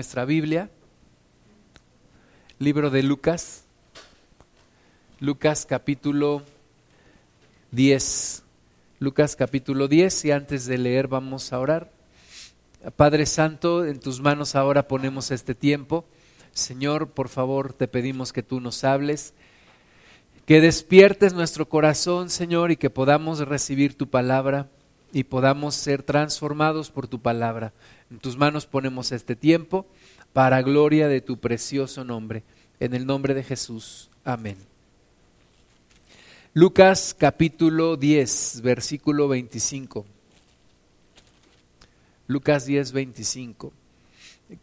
nuestra Biblia, libro de Lucas, Lucas capítulo 10, Lucas capítulo 10 y antes de leer vamos a orar. Padre Santo, en tus manos ahora ponemos este tiempo. Señor, por favor, te pedimos que tú nos hables, que despiertes nuestro corazón, Señor, y que podamos recibir tu palabra y podamos ser transformados por tu palabra. En tus manos ponemos este tiempo para gloria de tu precioso nombre. En el nombre de Jesús. Amén. Lucas capítulo 10, versículo 25. Lucas 10, 25.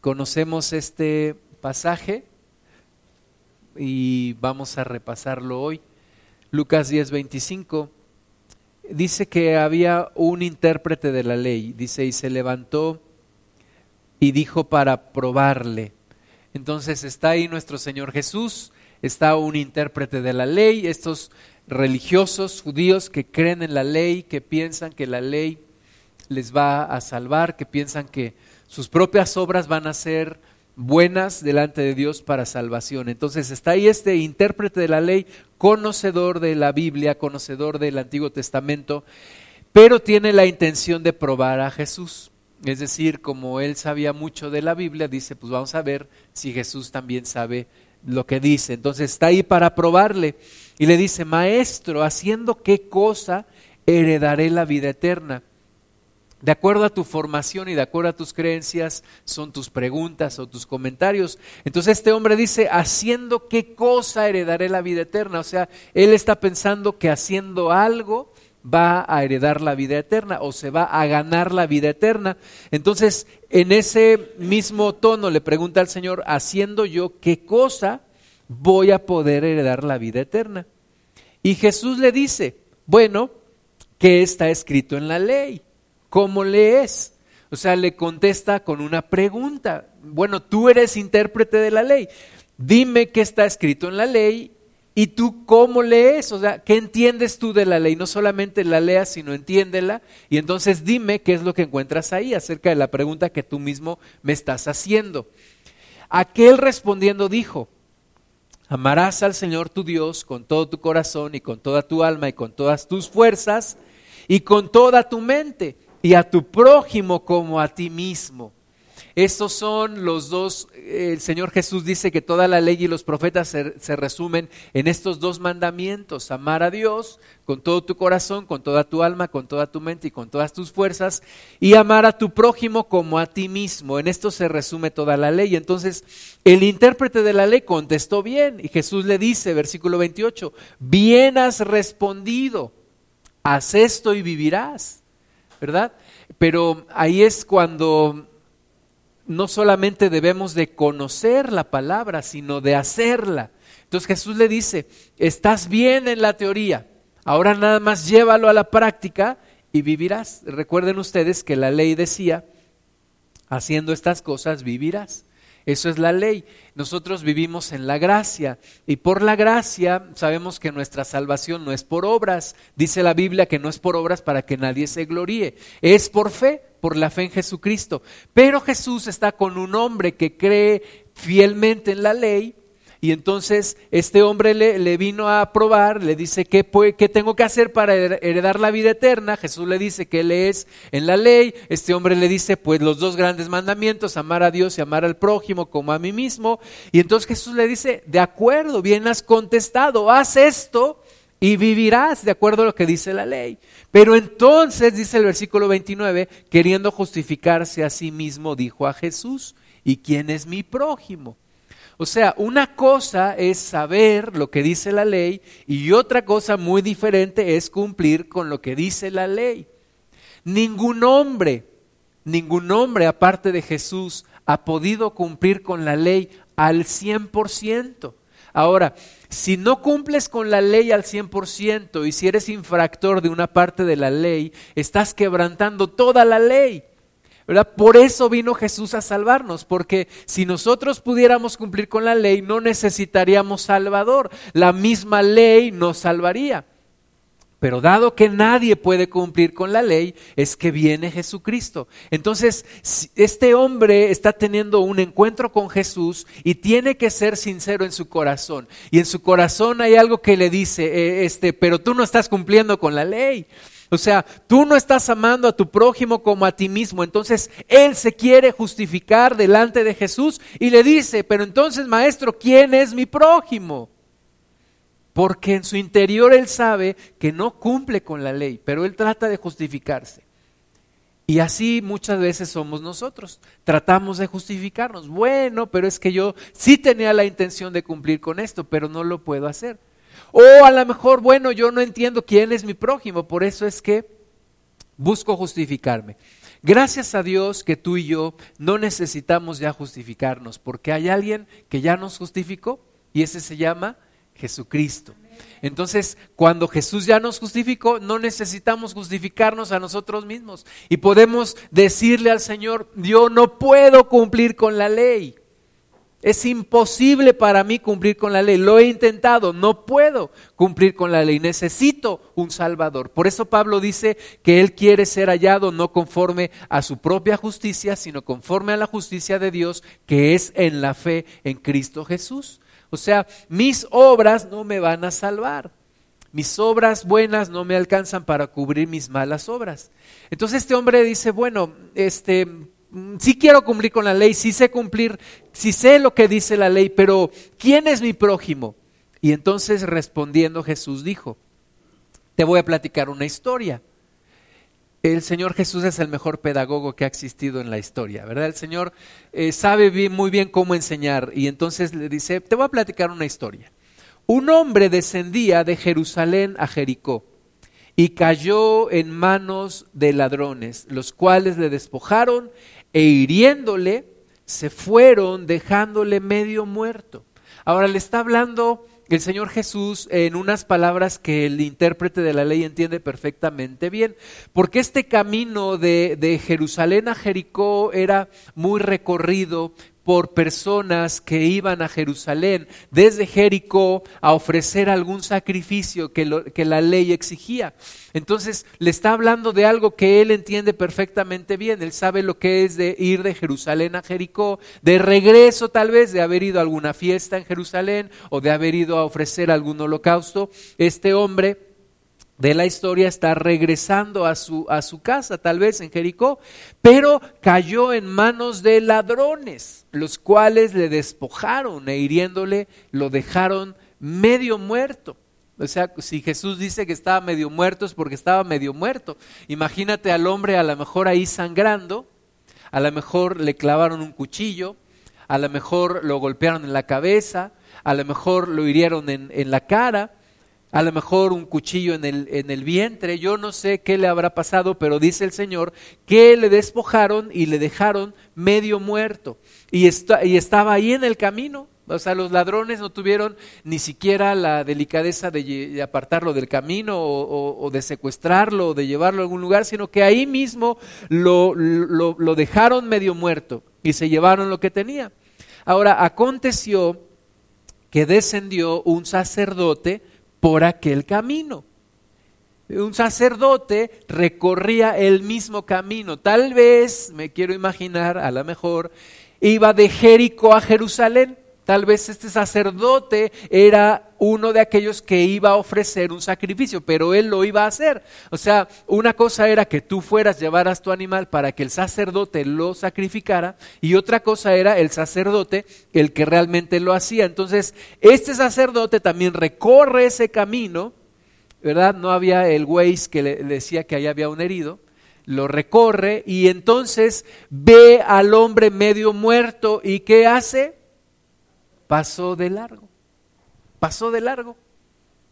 Conocemos este pasaje y vamos a repasarlo hoy. Lucas 10, 25 dice que había un intérprete de la ley, dice, y se levantó y dijo para probarle. Entonces está ahí nuestro Señor Jesús, está un intérprete de la ley, estos religiosos judíos que creen en la ley, que piensan que la ley les va a salvar, que piensan que sus propias obras van a ser buenas delante de Dios para salvación. Entonces está ahí este intérprete de la ley, conocedor de la Biblia, conocedor del Antiguo Testamento, pero tiene la intención de probar a Jesús. Es decir, como él sabía mucho de la Biblia, dice, pues vamos a ver si Jesús también sabe lo que dice. Entonces está ahí para probarle y le dice, maestro, haciendo qué cosa heredaré la vida eterna. De acuerdo a tu formación y de acuerdo a tus creencias son tus preguntas o tus comentarios. Entonces este hombre dice, haciendo qué cosa heredaré la vida eterna. O sea, él está pensando que haciendo algo va a heredar la vida eterna o se va a ganar la vida eterna. Entonces, en ese mismo tono le pregunta al Señor, haciendo yo qué cosa voy a poder heredar la vida eterna. Y Jesús le dice, bueno, ¿qué está escrito en la ley? ¿Cómo lees? O sea, le contesta con una pregunta. Bueno, tú eres intérprete de la ley. Dime qué está escrito en la ley ¿Y tú cómo lees? O sea, ¿qué entiendes tú de la ley? No solamente la leas, sino entiéndela. Y entonces dime qué es lo que encuentras ahí acerca de la pregunta que tú mismo me estás haciendo. Aquel respondiendo dijo, amarás al Señor tu Dios con todo tu corazón y con toda tu alma y con todas tus fuerzas y con toda tu mente y a tu prójimo como a ti mismo. Estos son los dos, el Señor Jesús dice que toda la ley y los profetas se, resumen en estos dos mandamientos, amar a Dios con todo tu corazón, con toda tu alma, con toda tu mente y con todas tus fuerzas, y amar a tu prójimo como a ti mismo. En esto se resume toda la ley. Entonces, el intérprete de la ley contestó bien, y Jesús le dice, versículo 28, bien has respondido, haz esto y vivirás, ¿verdad? Pero ahí es cuando no solamente debemos de conocer la palabra, sino de hacerla. Entonces Jesús le dice, estás bien en la teoría, ahora nada más llévalo a la práctica y vivirás. Recuerden ustedes que la ley decía, haciendo estas cosas vivirás. Eso es la ley. Nosotros vivimos en la gracia y por la gracia sabemos que nuestra salvación no es por obras. Dice la Biblia que no es por obras para que nadie se gloríe. Es por fe, por la fe en Jesucristo. Pero Jesús está con un hombre que cree fielmente en la ley y entonces este hombre le, vino a probar, le dice, ¿qué, ¿qué, tengo que hacer para heredar la vida eterna? Jesús le dice que él es en la ley. Este hombre le dice, pues los dos grandes mandamientos, amar a Dios y amar al prójimo como a mí mismo. Y entonces Jesús le dice, de acuerdo, bien has contestado, haz esto y vivirás de acuerdo a lo que dice la ley. Pero entonces, dice el versículo 29, queriendo justificarse a sí mismo, dijo a Jesús, ¿y quién es mi prójimo? O sea, una cosa es saber lo que dice la ley y otra cosa muy diferente es cumplir con lo que dice la ley. Ningún hombre, ningún hombre aparte de Jesús ha podido cumplir con la ley al 100%. Ahora, si no cumples con la ley al 100% y si eres infractor de una parte de la ley, estás quebrantando toda la ley. Por eso vino Jesús a salvarnos, porque si nosotros pudiéramos cumplir con la ley, no necesitaríamos Salvador. La misma ley nos salvaría. Pero dado que nadie puede cumplir con la ley, es que viene Jesucristo. Entonces, este hombre está teniendo un encuentro con Jesús y tiene que ser sincero en su corazón. Y en su corazón hay algo que le dice, eh, este, pero tú no estás cumpliendo con la ley. O sea, tú no estás amando a tu prójimo como a ti mismo. Entonces, él se quiere justificar delante de Jesús y le dice, pero entonces, maestro, ¿quién es mi prójimo? porque en su interior él sabe que no cumple con la ley, pero él trata de justificarse. Y así muchas veces somos nosotros. Tratamos de justificarnos. Bueno, pero es que yo sí tenía la intención de cumplir con esto, pero no lo puedo hacer. O a lo mejor, bueno, yo no entiendo quién es mi prójimo, por eso es que busco justificarme. Gracias a Dios que tú y yo no necesitamos ya justificarnos, porque hay alguien que ya nos justificó y ese se llama Jesucristo. Entonces, cuando Jesús ya nos justificó, no necesitamos justificarnos a nosotros mismos. Y podemos decirle al Señor, yo no puedo cumplir con la ley. Es imposible para mí cumplir con la ley. Lo he intentado, no puedo cumplir con la ley. Necesito un Salvador. Por eso Pablo dice que él quiere ser hallado no conforme a su propia justicia, sino conforme a la justicia de Dios, que es en la fe en Cristo Jesús. O sea, mis obras no me van a salvar. Mis obras buenas no me alcanzan para cubrir mis malas obras. Entonces este hombre dice, bueno, este, sí quiero cumplir con la ley, sí sé cumplir, sí sé lo que dice la ley, pero ¿quién es mi prójimo? Y entonces respondiendo Jesús dijo, te voy a platicar una historia el Señor Jesús es el mejor pedagogo que ha existido en la historia, ¿verdad? El Señor eh, sabe muy bien cómo enseñar y entonces le dice, te voy a platicar una historia. Un hombre descendía de Jerusalén a Jericó y cayó en manos de ladrones, los cuales le despojaron e hiriéndole se fueron dejándole medio muerto. Ahora le está hablando el Señor Jesús en unas palabras que el intérprete de la ley entiende perfectamente bien, porque este camino de, de Jerusalén a Jericó era muy recorrido por personas que iban a Jerusalén desde Jericó a ofrecer algún sacrificio que, que, la ley exigía. Entonces le está hablando de algo que él entiende perfectamente bien. Él sabe lo que es de ir de Jerusalén a Jericó, de regreso tal vez de haber ido a alguna fiesta en Jerusalén o de haber ido a ofrecer algún holocausto. Este hombre de la historia está regresando a su, a su casa, tal vez en Jericó, pero cayó en manos de ladrones, los cuales le despojaron e hiriéndole lo dejaron medio muerto. O sea, si Jesús dice que estaba medio muerto es porque estaba medio muerto. Imagínate al hombre a lo mejor ahí sangrando, a lo mejor le clavaron un cuchillo, a lo mejor lo golpearon en la cabeza, a lo mejor lo hirieron en, en la cara, a lo mejor un cuchillo en el, en el vientre, yo no sé qué le habrá pasado, pero dice el Señor que le despojaron y le dejaron medio muerto. Y, y estaba ahí en el camino. O sea, los ladrones no tuvieron ni siquiera la delicadeza de, apartarlo del camino o, de secuestrarlo o de llevarlo a algún lugar, sino que ahí mismo lo, lo, lo dejaron medio muerto y se llevaron lo que tenía. Ahora, aconteció que descendió un sacerdote, por aquel camino. Un sacerdote recorría el mismo camino. Tal vez, me quiero imaginar, a lo mejor, iba de Jericó a Jerusalén. Tal vez este sacerdote era uno de aquellos que iba a ofrecer un sacrificio, pero él lo iba a hacer. O sea, una cosa era que tú fueras, llevaras tu animal para que el sacerdote lo sacrificara, y otra cosa era el sacerdote el que realmente lo hacía. Entonces, este sacerdote también recorre ese camino, ¿verdad? No había el Waze que le decía que ahí había un herido lo recorre y entonces ve al hombre medio muerto y ¿qué hace? Pasó de largo. Pasó de largo.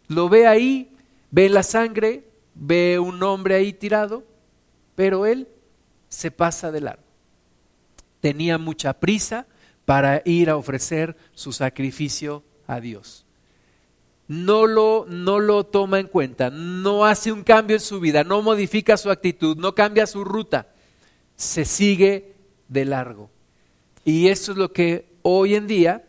Lo ve ahí, ve la sangre, ve un hombre ahí tirado, pero él se pasa de largo. Tenía mucha prisa para ir a ofrecer su sacrificio a Dios. No lo, no lo toma en cuenta, no hace un cambio en su vida, no modifica su actitud, no cambia su ruta, se sigue de largo. Y eso es lo que hoy en día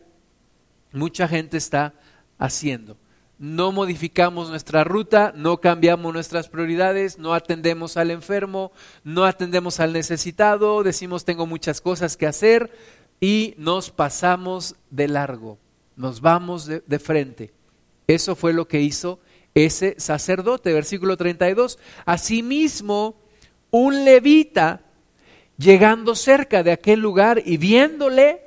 mucha gente está haciendo. no modificamos nuestra ruta, no cambiamos nuestras prioridades, no atendemos al enfermo, no atendemos al necesitado, decimos tengo muchas cosas que hacer y nos pasamos de largo, nos vamos de, de frente. Eso fue lo que hizo ese sacerdote, versículo 32. Asimismo, un levita, llegando cerca de aquel lugar y viéndole,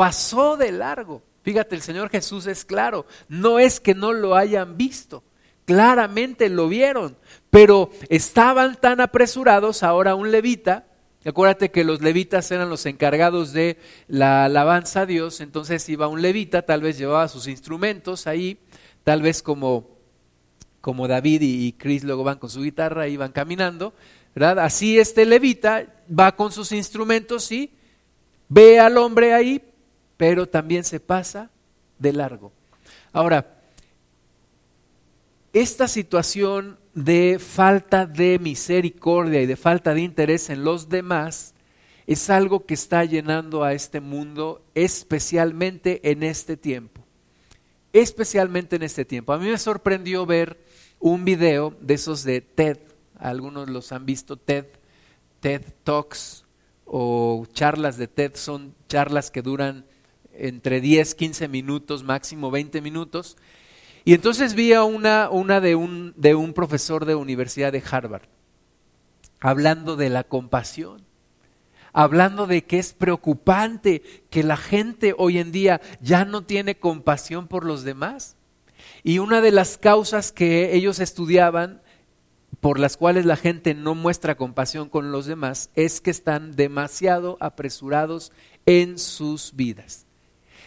pasó de largo. Fíjate, el Señor Jesús es claro, no es que no lo hayan visto, claramente lo vieron, pero estaban tan apresurados, ahora un levita, acuérdate que los levitas eran los encargados de la alabanza a Dios, entonces iba un levita, tal vez llevaba sus instrumentos ahí, tal vez como, como David y Chris luego van con su guitarra, iban caminando, ¿verdad? Así este levita va con sus instrumentos y ve al hombre ahí, pero también se pasa de largo. Ahora, esta situación de falta de misericordia y de falta de interés en los demás es algo que está llenando a este mundo, especialmente en este tiempo. Especialmente en este tiempo. A mí me sorprendió ver un video de esos de TED. Algunos los han visto, TED, TED Talks o charlas de TED son charlas que duran entre 10, 15 minutos, máximo 20 minutos. Y entonces vi a una, una de, un, de un profesor de Universidad de Harvard, hablando de la compasión, hablando de que es preocupante que la gente hoy en día ya no tiene compasión por los demás. Y una de las causas que ellos estudiaban por las cuales la gente no muestra compasión con los demás es que están demasiado apresurados en sus vidas.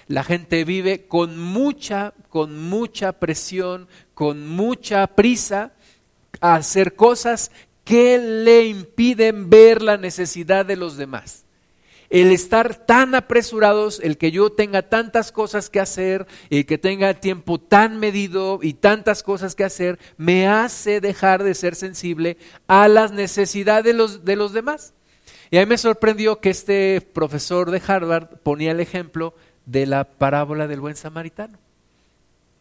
La gente vive con mucha, con mucha presión, con mucha prisa a hacer cosas que le impiden ver la necesidad de los demás. El estar tan apresurados, el que yo tenga tantas cosas que hacer, el que tenga tiempo tan medido y tantas cosas que hacer, me hace dejar de ser sensible a las necesidades de los, de los demás. Y a mí me sorprendió que este profesor de Harvard ponía el ejemplo de la parábola del buen samaritano.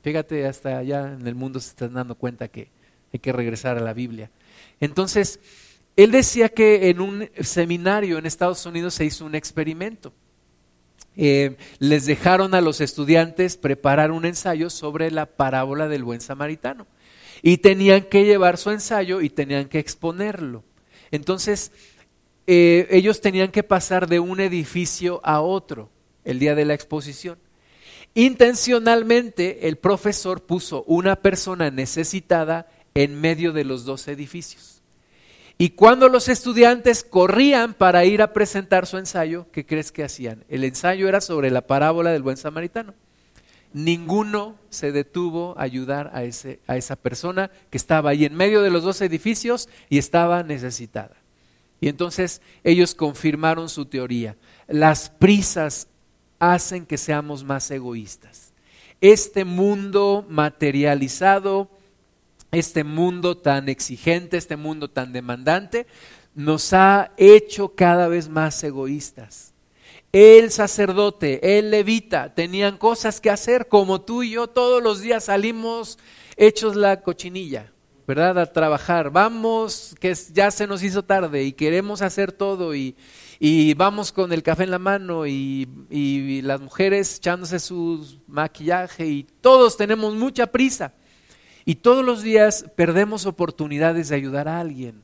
Fíjate, hasta allá en el mundo se están dando cuenta que hay que regresar a la Biblia. Entonces, él decía que en un seminario en Estados Unidos se hizo un experimento. Eh, les dejaron a los estudiantes preparar un ensayo sobre la parábola del buen samaritano. Y tenían que llevar su ensayo y tenían que exponerlo. Entonces, eh, ellos tenían que pasar de un edificio a otro el día de la exposición. Intencionalmente el profesor puso una persona necesitada en medio de los dos edificios. Y cuando los estudiantes corrían para ir a presentar su ensayo, ¿qué crees que hacían? El ensayo era sobre la parábola del buen samaritano. Ninguno se detuvo a ayudar a, ese, a esa persona que estaba ahí en medio de los dos edificios y estaba necesitada. Y entonces ellos confirmaron su teoría. Las prisas hacen que seamos más egoístas. Este mundo materializado, este mundo tan exigente, este mundo tan demandante, nos ha hecho cada vez más egoístas. El sacerdote, el levita, tenían cosas que hacer, como tú y yo todos los días salimos hechos la cochinilla, ¿verdad? A trabajar. Vamos, que ya se nos hizo tarde y queremos hacer todo y, y vamos con el café en la mano y, las mujeres echándose su maquillaje y todos tenemos mucha prisa. Y todos los días perdemos oportunidades de ayudar a alguien.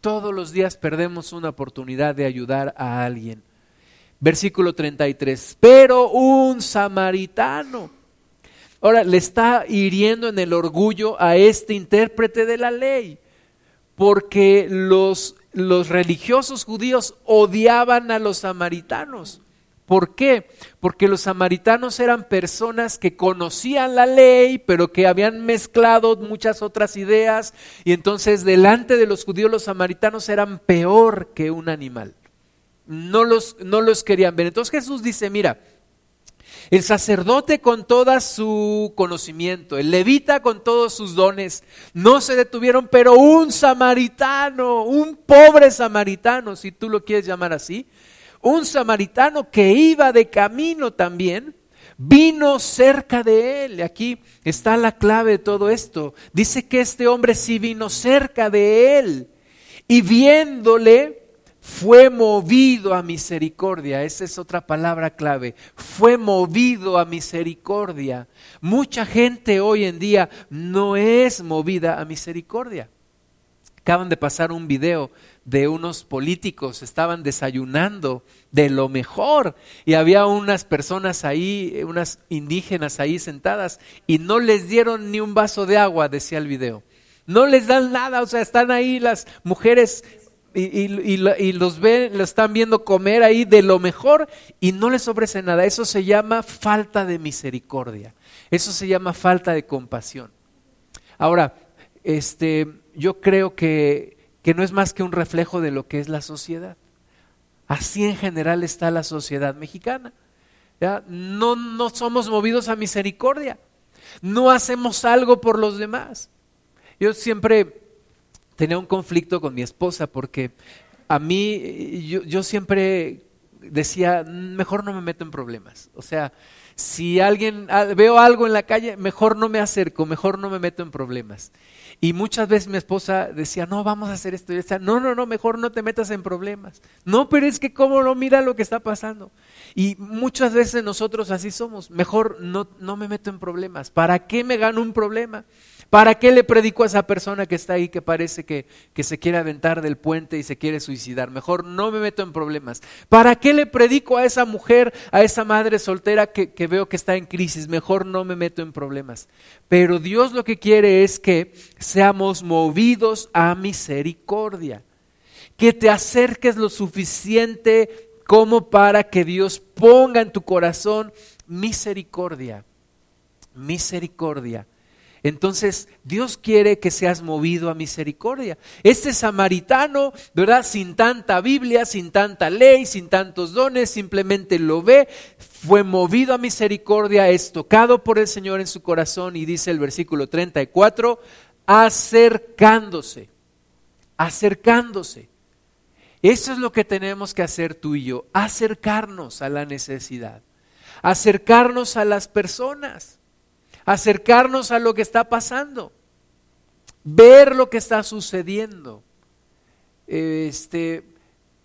Todos los días perdemos una oportunidad de ayudar a alguien. Versículo 33. Pero un samaritano. Ahora, le está hiriendo en el orgullo a este intérprete de la ley. Porque los los religiosos judíos odiaban a los samaritanos. ¿Por qué? Porque los samaritanos eran personas que conocían la ley, pero que habían mezclado muchas otras ideas, y entonces delante de los judíos los samaritanos eran peor que un animal. No los, no los querían ver. Entonces Jesús dice, mira, el sacerdote con todo su conocimiento, el levita con todos sus dones, no se detuvieron, pero un samaritano, un pobre samaritano, si tú lo quieres llamar así, un samaritano que iba de camino también, vino cerca de él. Aquí está la clave de todo esto. Dice que este hombre sí vino cerca de él y viéndole fue movido a misericordia. Esa es otra palabra clave. Fue movido a misericordia. Mucha gente hoy en día no es movida a misericordia. Acaban de pasar un video de unos políticos, estaban desayunando de lo mejor y había unas personas ahí, unas indígenas ahí sentadas y no les dieron ni un vaso de agua, decía el video. No les dan nada, o sea, están ahí las mujeres y, los ven, lo están viendo comer ahí de lo mejor y no les ofrece nada. Eso se llama falta de misericordia. Eso se llama falta de compasión. Ahora, este, yo creo que que no es más que un reflejo de lo que es la sociedad. Así en general está la sociedad mexicana. No, no somos movidos a misericordia. No hacemos algo por los demás. Yo siempre tenía un conflicto con mi esposa porque a mí, yo, yo siempre decía, mejor no me meto en problemas. O sea, si alguien ah, veo algo en la calle, mejor no me acerco, mejor no me meto en problemas. Y muchas veces mi esposa decía, no, vamos a hacer esto. Y decía, no, no, no, mejor no te metas en problemas. No, pero es que cómo no mira lo que está pasando. Y muchas veces nosotros así somos. Mejor no, no me meto en problemas. ¿Para qué me gano un problema? ¿Para qué le predico a esa persona que está ahí que parece que, que, se quiere aventar del puente y se quiere suicidar? Mejor no me meto en problemas. ¿Para qué le predico a esa mujer, a esa madre soltera que, que veo que está en crisis? Mejor no me meto en problemas. Pero Dios lo que quiere es que seamos movidos a misericordia. Que te acerques lo suficiente como para que Dios ponga en tu corazón misericordia. Misericordia entonces Dios quiere que seas movido a misericordia. Este samaritano, ¿verdad? Sin tanta Biblia, sin tanta ley, sin tantos dones, simplemente lo ve, fue movido a misericordia, es tocado por el Señor en su corazón y dice el versículo 34, acercándose, acercándose. Eso es lo que tenemos que hacer tú y yo, acercarnos a la necesidad, acercarnos a las personas acercarnos a lo que está pasando, ver lo que está sucediendo. Este,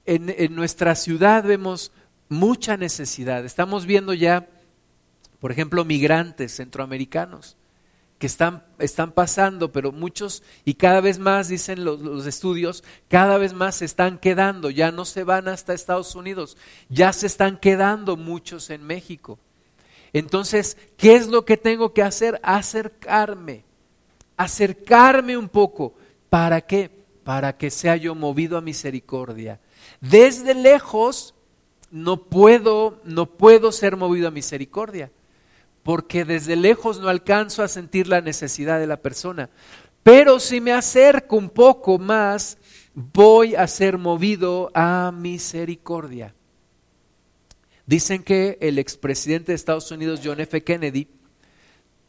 en, nuestra ciudad vemos mucha necesidad. Estamos viendo ya, por ejemplo, migrantes centroamericanos que están, están, pasando, pero muchos y cada vez más, dicen los, estudios, cada vez más se están quedando, ya no se van hasta Estados Unidos, ya se están quedando muchos en México. Entonces, ¿qué es lo que tengo que hacer? Acercarme, acercarme un poco. ¿Para qué? Para que sea yo movido a misericordia. Desde lejos no puedo, no puedo ser movido a misericordia, porque desde lejos no alcanzo a sentir la necesidad de la persona. Pero si me acerco un poco más, voy a ser movido a misericordia. Dicen que el expresidente de Estados Unidos, John F. Kennedy,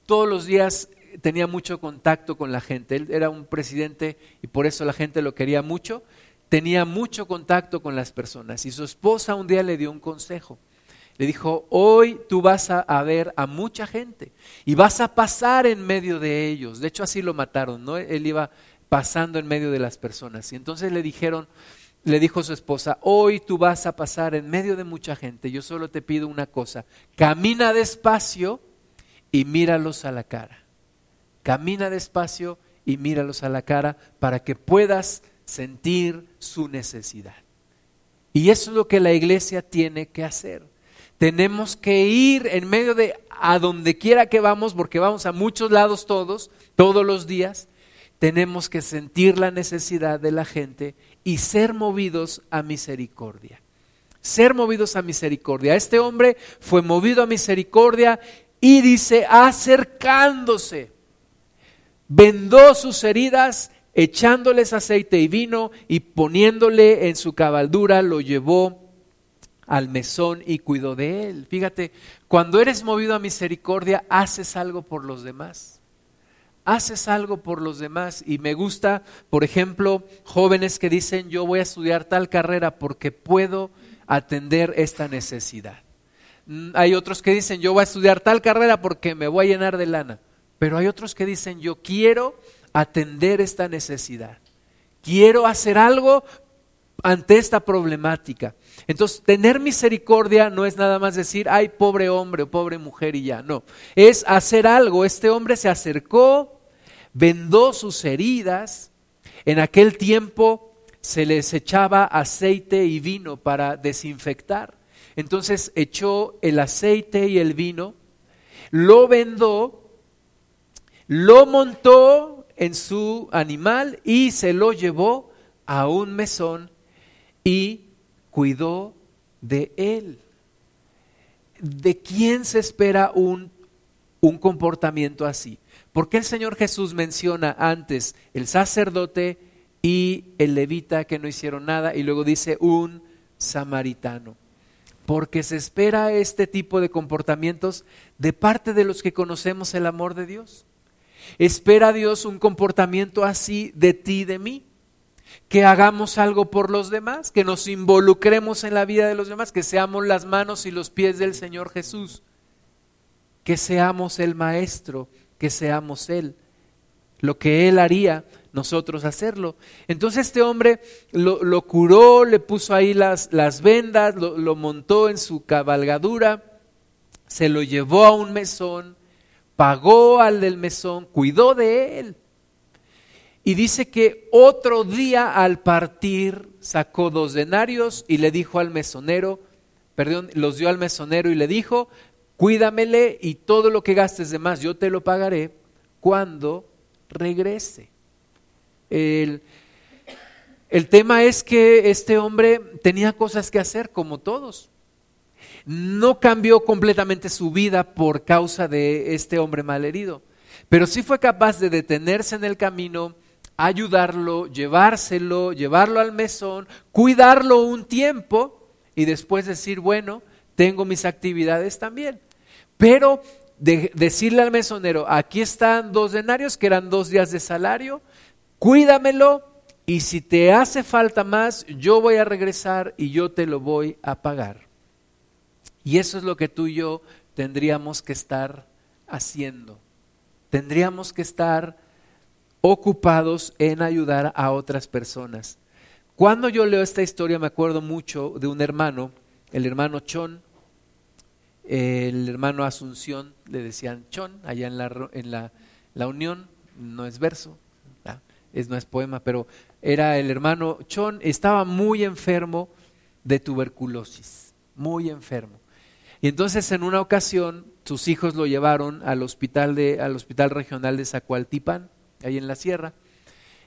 todos los días tenía mucho contacto con la gente. Él era un presidente y por eso la gente lo quería mucho. Tenía mucho contacto con las personas. Y su esposa un día le dio un consejo. Le dijo, hoy tú vas a, ver a mucha gente y vas a pasar en medio de ellos. De hecho, así lo mataron, ¿no? Él iba pasando en medio de las personas. Y entonces le dijeron, le dijo su esposa, hoy tú vas a pasar en medio de mucha gente, yo solo te pido una cosa, camina despacio y míralos a la cara. Camina despacio y míralos a la cara para que puedas sentir su necesidad. Y eso es lo que la iglesia tiene que hacer. Tenemos que ir en medio de a donde quiera que vamos, porque vamos a muchos lados todos, todos los días, tenemos que sentir la necesidad de la gente y ser movidos a misericordia. Ser movidos a misericordia. Este hombre fue movido a misericordia y dice, acercándose, vendó sus heridas, echándoles aceite y vino y poniéndole en su cabaldura, lo llevó al mesón y cuidó de él. Fíjate, cuando eres movido a misericordia, haces algo por los demás haces algo por los demás. Y me gusta, por ejemplo, jóvenes que dicen, yo voy a estudiar tal carrera porque puedo atender esta necesidad. Mm, hay otros que dicen, yo voy a estudiar tal carrera porque me voy a llenar de lana. Pero hay otros que dicen, yo quiero atender esta necesidad. Quiero hacer algo ante esta problemática. Entonces, tener misericordia no es nada más decir, ay, pobre hombre o pobre mujer y ya, no. Es hacer algo. Este hombre se acercó, vendó sus heridas. En aquel tiempo se les echaba aceite y vino para desinfectar. Entonces echó el aceite y el vino, lo vendó, lo montó en su animal y se lo llevó a un mesón y cuidó de él. ¿De quién se espera un, un comportamiento así? ¿Por qué el Señor Jesús menciona antes el sacerdote y el levita que no hicieron nada y luego dice un samaritano? porque se espera este tipo de comportamientos de parte de los que conocemos el amor de Dios. Espera Dios un comportamiento así de ti y de mí, que hagamos algo por los demás, que nos involucremos en la vida de los demás, que seamos las manos y los pies del Señor Jesús, que seamos el Maestro, que seamos Él. Lo que Él haría nosotros hacerlo. Entonces este hombre lo, curó, le puso ahí las, las vendas, lo, lo montó en su cabalgadura, se lo llevó a un mesón, pagó al del mesón, cuidó de él. Y dice que otro día al partir sacó dos denarios y le dijo al mesonero, perdón, los dio al mesonero y le dijo, cuídamele y todo lo que gastes de más yo te lo pagaré cuando regrese. El, tema es que este hombre tenía cosas que hacer como todos. No cambió completamente su vida por causa de este hombre malherido, pero sí fue capaz de detenerse en el camino, ayudarlo, llevárselo, llevarlo al mesón, cuidarlo un tiempo y después decir, bueno, tengo mis actividades también. Pero decirle al mesonero, aquí están dos denarios, que eran dos días de salario, cuídamelo y si te hace falta más, yo voy a regresar y yo te lo voy a pagar. Y eso es lo que tú y yo tendríamos que estar haciendo. Tendríamos que estar ocupados en ayudar a otras personas. Cuando yo leo esta historia me acuerdo mucho de un hermano, el hermano Chon, el hermano Asunción, le decían Chon, allá en la, en la, la Unión, no es verso, es, no es poema, pero era el hermano Chon, estaba muy enfermo de tuberculosis, muy enfermo. Y entonces en una ocasión sus hijos lo llevaron al hospital, de, al hospital regional de Zacualtipan, ahí en la sierra,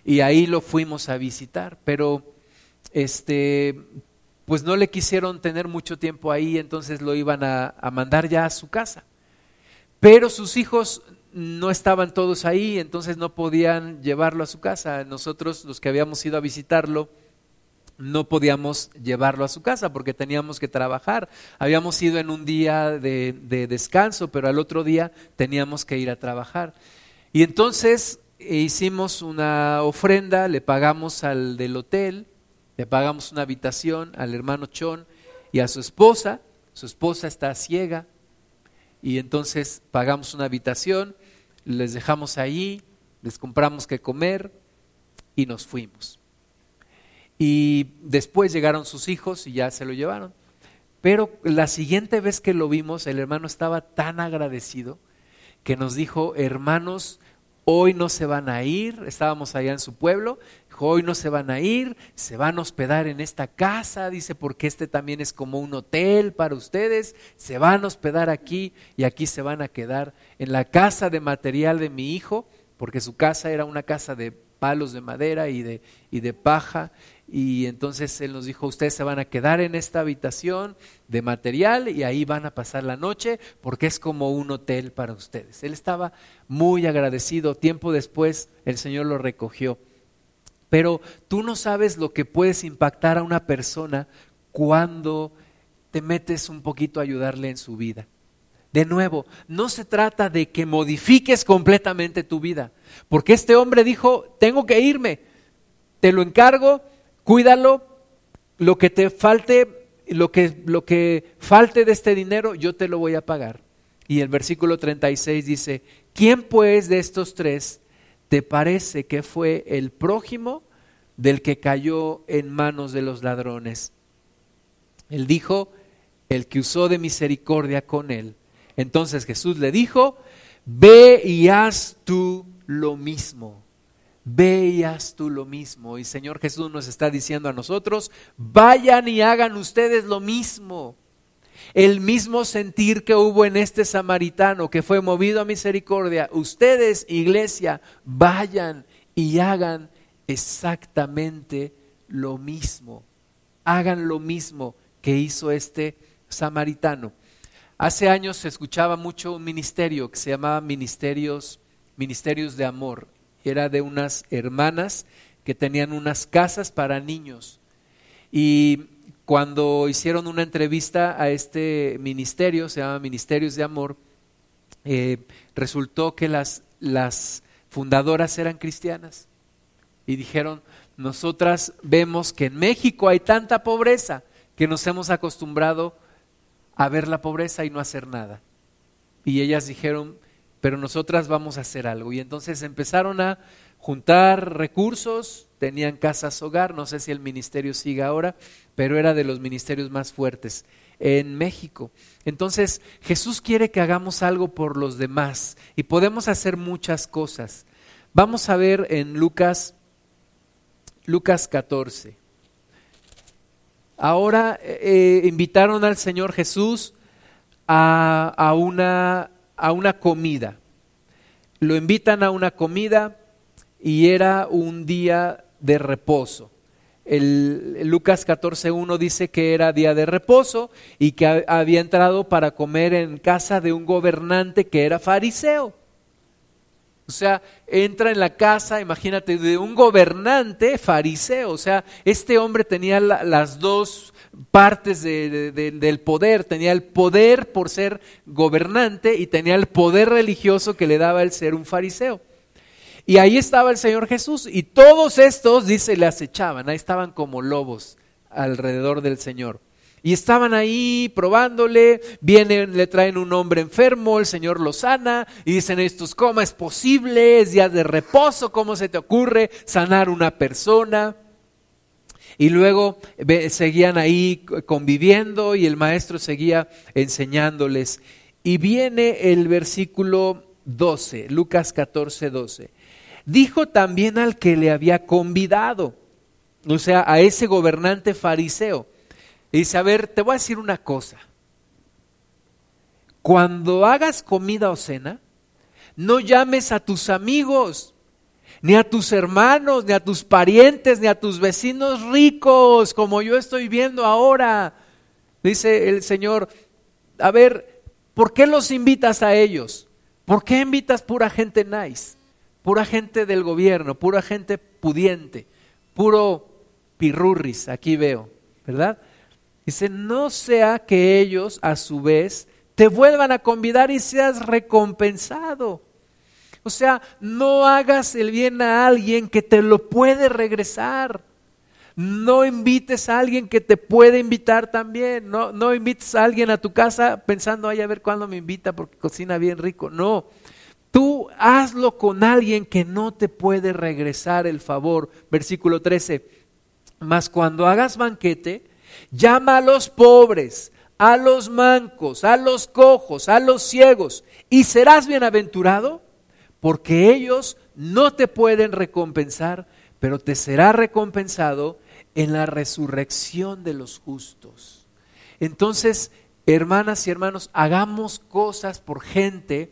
y ahí lo fuimos a visitar, pero este, pues no le quisieron tener mucho tiempo ahí, entonces lo iban a, mandar ya a su casa. Pero sus hijos no estaban todos ahí, entonces no podían llevarlo a su casa. Nosotros, los que habíamos ido a visitarlo, no podíamos llevarlo a su casa porque teníamos que trabajar. Habíamos ido en un día de, descanso, pero al otro día teníamos que ir a trabajar. Y entonces hicimos una ofrenda, le pagamos al del hotel, le pagamos una habitación al hermano Chon y a su esposa. Su esposa está ciega y entonces pagamos una habitación les dejamos ahí, les compramos que comer y nos fuimos. Y después llegaron sus hijos y ya se lo llevaron. Pero la siguiente vez que lo vimos, el hermano estaba tan agradecido que nos dijo, hermanos, hoy no se van a ir, estábamos allá en su pueblo, dijo, hoy no se van a ir, se van a hospedar en esta casa, dice, porque este también es como un hotel para ustedes, se van a hospedar aquí y aquí se van a quedar en la casa de material de mi hijo, porque su casa era una casa de palos de madera y de, y de paja, y entonces él nos dijo, ustedes se van a quedar en esta habitación de material y ahí van a pasar la noche porque es como un hotel para ustedes. Él estaba muy agradecido, tiempo después el Señor lo recogió. Pero tú no sabes lo que puedes impactar a una persona cuando te metes un poquito a ayudarle en su vida. De nuevo, no se trata de que modifiques completamente tu vida, porque este hombre dijo, tengo que irme, te lo encargo, cuídalo, lo que te falte lo que, lo que falte de este dinero, yo te lo voy a pagar. Y el versículo 36 dice, ¿quién pues de estos tres te parece que fue el prójimo del que cayó en manos de los ladrones? Él dijo, el que usó de misericordia con él. Entonces Jesús le dijo, ve y haz tú lo mismo. Ve y haz tú lo mismo. Y Señor Jesús nos está diciendo a nosotros, vayan y hagan ustedes lo mismo. El mismo sentir que hubo en este samaritano que fue movido a misericordia, ustedes, iglesia, vayan y hagan exactamente lo mismo. Hagan lo mismo que hizo este samaritano. Hace años se escuchaba mucho un ministerio que se llamaba Ministerios, Ministerios de Amor. Era de unas hermanas que tenían unas casas para niños. Y cuando hicieron una entrevista a este ministerio, se llama Ministerios de Amor, eh, resultó que las, las fundadoras eran cristianas. Y dijeron, nosotras vemos que en México hay tanta pobreza que nos hemos acostumbrado a ver la pobreza y no hacer nada. Y ellas dijeron, pero nosotras vamos a hacer algo. Y entonces empezaron a juntar recursos, tenían casas hogar, no sé si el ministerio sigue ahora, pero era de los ministerios más fuertes en México. Entonces Jesús quiere que hagamos algo por los demás y podemos hacer muchas cosas. Vamos a ver en Lucas, Lucas 14. Ahora eh, eh, invitaron al Señor Jesús a, una, a una comida. Lo invitan a una comida y era un día de reposo. El, Lucas 14.1 dice que era día de reposo y que había entrado para comer en casa de un gobernante que era fariseo. O sea, entra en la casa, imagínate, de un gobernante fariseo. O sea, este hombre tenía las dos partes del poder. Tenía el poder por ser gobernante y tenía el poder religioso que le daba el ser un fariseo. Y ahí estaba el Señor Jesús. Y todos estos, dice, le acechaban. Ahí estaban como lobos alrededor del Señor. Y estaban ahí probándole, vienen, le traen un hombre enfermo, el Señor lo sana y dicen estos, ¿cómo es posible? Es día de reposo, ¿cómo se te ocurre sanar una persona? Y luego seguían ahí conviviendo y el maestro seguía enseñándoles. Y viene el versículo 12, Lucas 14, 12. Dijo también al que le había convidado, o sea, a ese gobernante fariseo, y dice, a ver, te voy a decir una cosa. Cuando hagas comida o cena, no llames a tus amigos, ni a tus hermanos, ni a tus parientes, ni a tus vecinos ricos, como yo estoy viendo ahora. Dice el Señor, a ver, ¿por qué los invitas a ellos? ¿Por qué invitas pura gente nice? Pura gente del gobierno, pura gente pudiente, puro pirurris, aquí veo, ¿verdad? Dice, no sea que ellos a su vez te vuelvan a convidar y seas recompensado. O sea, no hagas el bien a alguien que te lo puede regresar. No invites a alguien que te puede invitar también. No, no invites a alguien a tu casa pensando, ay, a ver cuándo me invita porque cocina bien rico. No, tú hazlo con alguien que no te puede regresar el favor. Versículo 13. Mas cuando hagas banquete, Llama a los pobres, a los mancos, a los cojos, a los ciegos, y serás bienaventurado, porque ellos no te pueden recompensar, pero te será recompensado en la resurrección de los justos. Entonces, hermanas y hermanos, hagamos cosas por gente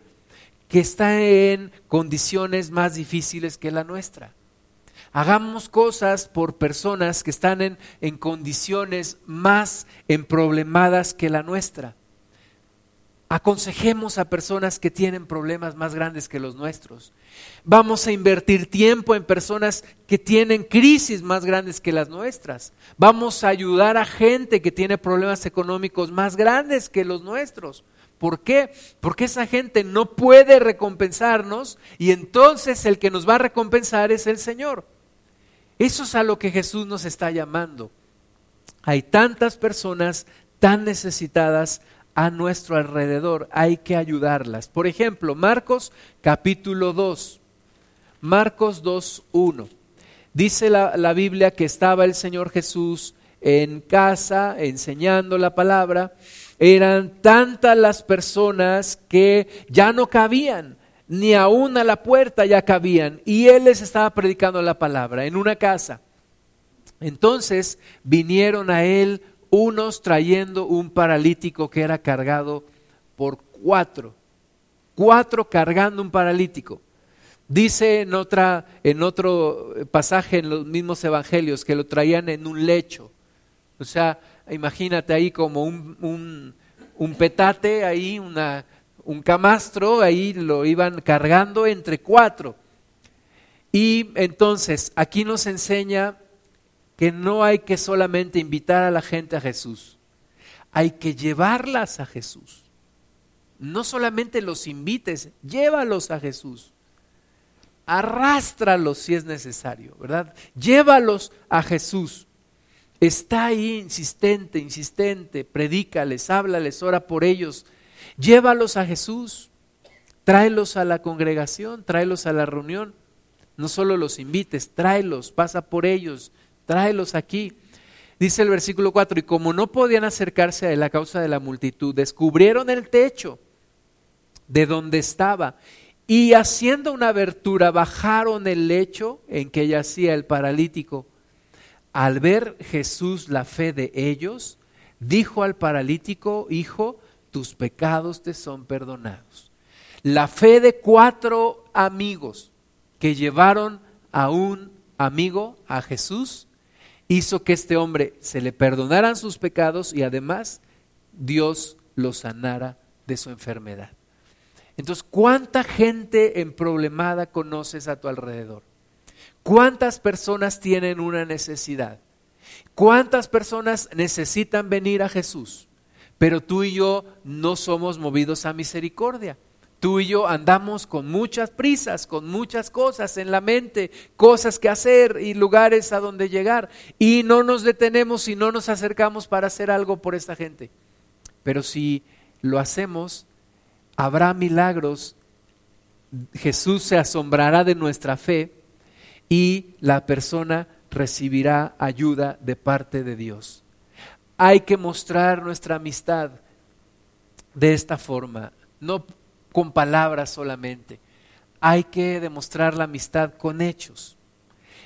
que está en condiciones más difíciles que la nuestra. Hagamos cosas por personas que están en, en condiciones más emproblemadas que la nuestra. Aconsejemos a personas que tienen problemas más grandes que los nuestros. Vamos a invertir tiempo en personas que tienen crisis más grandes que las nuestras. Vamos a ayudar a gente que tiene problemas económicos más grandes que los nuestros. ¿Por qué? Porque esa gente no puede recompensarnos y entonces el que nos va a recompensar es el Señor. Eso es a lo que Jesús nos está llamando. Hay tantas personas tan necesitadas a nuestro alrededor, hay que ayudarlas. Por ejemplo, Marcos capítulo 2, Marcos 2, 1. Dice la, la Biblia que estaba el Señor Jesús en casa enseñando la palabra. Eran tantas las personas que ya no cabían, ni aún a la puerta ya cabían. Y Él les estaba predicando la palabra en una casa. Entonces vinieron a Él unos trayendo un paralítico que era cargado por cuatro, cuatro cargando un paralítico. Dice en, otra, en otro pasaje en los mismos evangelios que lo traían en un lecho. O sea, imagínate ahí como un, un, petate, ahí una, un camastro, ahí lo iban cargando entre cuatro. Y entonces aquí nos enseña que no hay que solamente invitar a la gente a Jesús, hay que llevarlas a Jesús. No solamente los invites, llévalos a Jesús. Arrástralos si es necesario, ¿verdad? Llévalos a Jesús. Está ahí insistente, insistente, predícales, háblales, ora por ellos. Llévalos a Jesús. Tráelos a la congregación, tráelos a la reunión. No solo los invites, tráelos, pasa por ellos, tráelos aquí. Dice el versículo 4, y como no podían acercarse a él a causa de la multitud, descubrieron el techo de donde estaba y haciendo una abertura bajaron el lecho en que yacía el paralítico. Al ver Jesús la fe de ellos, dijo al paralítico, hijo, tus pecados te son perdonados. La fe de cuatro amigos que llevaron a un amigo, a Jesús, hizo que este hombre se le perdonaran sus pecados y además Dios lo sanara de su enfermedad. Entonces, ¿cuánta gente en problemada conoces a tu alrededor? ¿Cuántas personas tienen una necesidad? ¿Cuántas personas necesitan venir a Jesús? Pero tú y yo no somos movidos a misericordia. Tú y yo andamos con muchas prisas, con muchas cosas en la mente, cosas que hacer y lugares a donde llegar. Y no nos detenemos y no nos acercamos para hacer algo por esta gente. Pero si lo hacemos, habrá milagros. Jesús se asombrará de nuestra fe y la persona recibirá ayuda de parte de Dios. Hay que mostrar nuestra amistad de esta forma, no con palabras solamente. Hay que demostrar la amistad con hechos.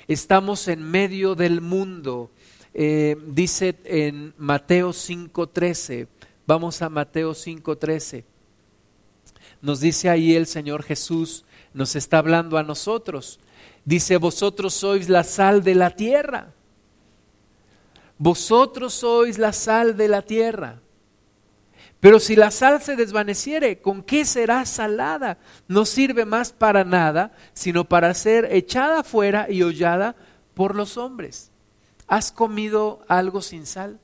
Estamos en medio del mundo. Eh, dice en Mateo 5.13, vamos a Mateo 5.13, nos dice ahí el Señor Jesús, nos está hablando a nosotros. Dice, vosotros sois la sal de la tierra. Vosotros sois la sal de la tierra. Pero si la sal se desvaneciere, ¿con qué será salada? No sirve más para nada, sino para ser echada fuera y hollada por los hombres. ¿Has comido algo sin sal?